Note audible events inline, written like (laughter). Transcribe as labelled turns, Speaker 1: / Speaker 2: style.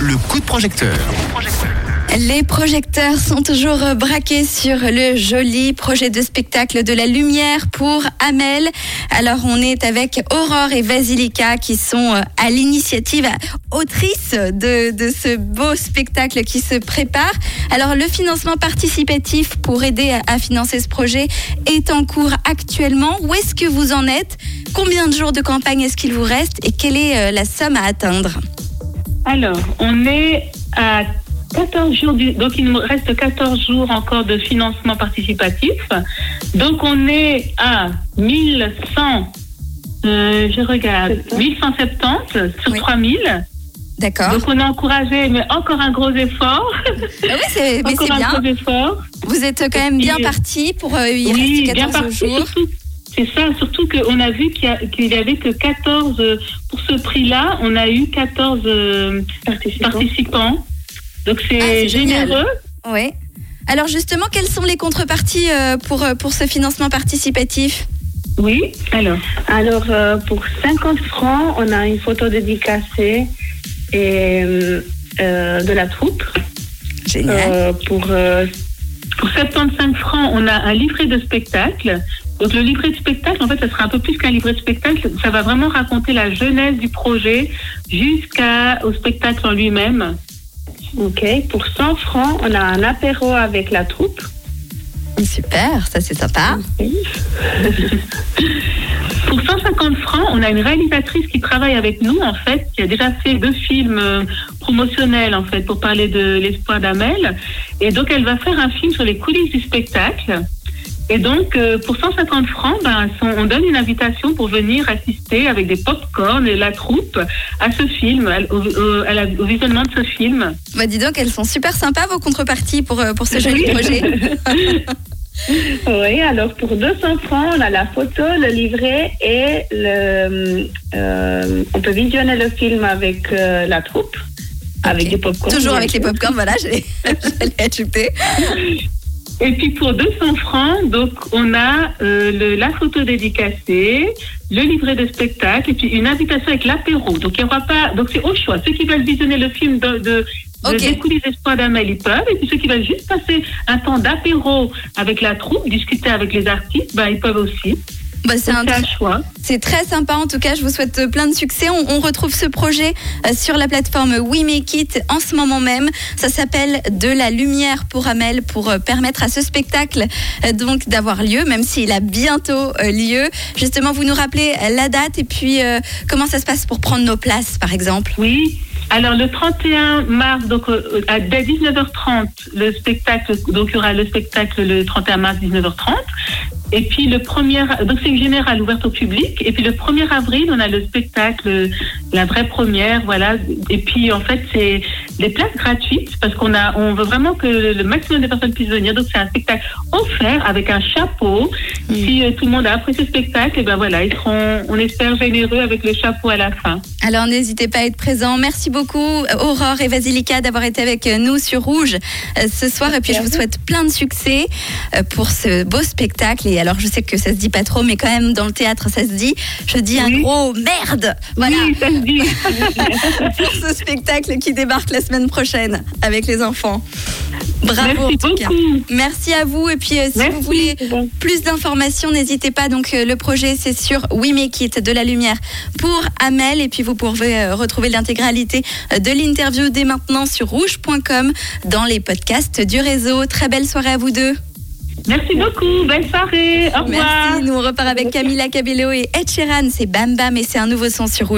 Speaker 1: le coup de projecteur.
Speaker 2: Les projecteurs sont toujours braqués sur le joli projet de spectacle de la lumière pour Amel. Alors on est avec Aurore et Vasilika qui sont euh, à l'initiative autrice de, de ce beau spectacle qui se prépare. Alors le financement participatif pour aider à, à financer ce projet est en cours actuellement. Où est-ce que vous en êtes? Combien de jours de campagne est-ce qu'il vous reste? Et quelle est euh, la somme à atteindre?
Speaker 3: Alors, on est à 14 jours, du- donc il nous reste 14 jours encore de financement participatif. Donc on est à 1100, euh, je regarde, 1170 sur
Speaker 2: Oui.
Speaker 3: 3000.
Speaker 2: D'accord.
Speaker 3: Donc on a encouragé, mais encore un gros effort.
Speaker 2: Ah oui, c'est, mais
Speaker 3: encore
Speaker 2: c'est
Speaker 3: un
Speaker 2: bien.
Speaker 3: gros effort.
Speaker 2: Vous êtes quand même bien parti pour euh, y
Speaker 3: oui,
Speaker 2: rester
Speaker 3: bien
Speaker 2: 14
Speaker 3: parti.
Speaker 2: jours.
Speaker 3: Surtout, c'est ça, surtout qu'on a vu qu'il y, a- qu'il y avait que 14, euh, pour ce prix-là, on a eu 14 euh, participants. Donc
Speaker 2: Ah,
Speaker 3: c'est
Speaker 2: génial.
Speaker 3: généreux.
Speaker 2: Oui. Alors justement, quelles sont les contreparties euh, pour, pour ce financement participatif?
Speaker 3: Oui, alors.
Speaker 4: Alors, pour 50 francs, on a une photo dédicacée et, euh, de la troupe.
Speaker 2: Génial.
Speaker 4: Euh, pour,
Speaker 3: Pour 75 francs, on a un livret de spectacle. Donc le livret de spectacle, en fait, ça sera un peu plus qu'un livret de spectacle. Ça va vraiment raconter la genèse du projet jusqu'au spectacle en lui-même.
Speaker 4: ok. Pour 100 francs, on a un apéro avec la troupe.
Speaker 2: Super, ça c'est sympa.
Speaker 3: Pour 150 francs, on a une réalisatrice qui travaille avec nous, en fait, qui a déjà fait deux films euh, promotionnels, en fait, pour parler de l'espoir d'Amel. Et donc, elle va faire un film sur les coulisses du spectacle. Et donc, euh, pour 150 francs, ben, on donne une invitation pour venir assister avec des pop-corn et la troupe à ce film, à- au, au- à la- au visionnement de ce film.
Speaker 2: Bah, dis donc, elles sont super sympas vos contreparties pour, euh, pour ce joli
Speaker 3: Oui.
Speaker 2: projet. (laughs)
Speaker 4: Oui, alors pour 200 francs, on a la photo, le livret et le, euh, on peut visionner le film avec euh, la troupe, avec du popcorn.
Speaker 2: Toujours avec les popcorn, voilà, (laughs) (laughs) j'allais ajouter.
Speaker 3: Et puis pour 200 francs, donc on a euh, le- la photo dédicacée, le livret de spectacle et puis une invitation avec l'apéro. Donc il y aura pas, donc c'est au choix. Ceux qui veulent visionner le film de, de. Des d'Amel, ils peuvent. Et puis ceux qui veulent juste passer un temps d'apéro avec la troupe, discuter avec les artistes, ben ils peuvent aussi.
Speaker 2: Bah, c'est un
Speaker 3: choix.
Speaker 2: C'est très sympa en tout cas, je vous souhaite euh, plein de succès. On, on retrouve ce projet euh, sur la plateforme We Make It en ce moment même. Ça s'appelle De la lumière pour Amel pour euh, permettre à ce spectacle euh, donc d'avoir lieu, même s'il a bientôt lieu. Justement, vous nous rappelez la date et puis comment ça se passe pour prendre nos places par exemple?
Speaker 3: Oui. Alors le 31 mars, donc euh, à dès 19h30, le spectacle, donc il y aura le spectacle le 31 mars 19h30. Et puis le premier, donc c'est une générale ouverte au public. Et puis le 1er avril, on a le spectacle, la vraie première, voilà. Et puis en fait, c'est des places gratuites parce qu'on a, on veut vraiment que le maximum de personnes puissent venir. Donc c'est un spectacle offert avec un chapeau. Si euh, tout le monde a apprécié ce spectacle, et ben voilà, ils seront, on espère généreux avec le chapeau à la fin.
Speaker 2: Alors n'hésitez pas à être présent. Merci beaucoup Aurore et Vasilika d'avoir été avec nous sur Rouge euh, ce soir. Et puis je vous souhaite plein de succès euh, pour ce beau spectacle. Et alors je sais que ça se dit pas trop, mais quand même dans le théâtre ça se dit. Je dis un gros merde. Voilà.
Speaker 3: Oui, ça se dit. (laughs)
Speaker 2: pour ce spectacle qui débarque la semaine prochaine avec les enfants. Bravo
Speaker 3: Merci
Speaker 2: en tout cas.
Speaker 3: beaucoup.
Speaker 2: Merci à vous et puis euh, si
Speaker 3: Merci.
Speaker 2: vous voulez plus d'informations, n'hésitez pas. Donc euh, le projet c'est sur We Make It de la lumière pour Amel et puis vous pouvez euh, retrouver l'intégralité de l'interview dès maintenant sur rouge.com dans les podcasts du réseau. Très belle soirée à vous deux.
Speaker 3: Merci beaucoup. Belle soirée. Au revoir.
Speaker 2: Merci. Nous on repart avec Camila Cabello et Ed Sheeran. C'est Bam Bam et c'est un nouveau son sur Rouge.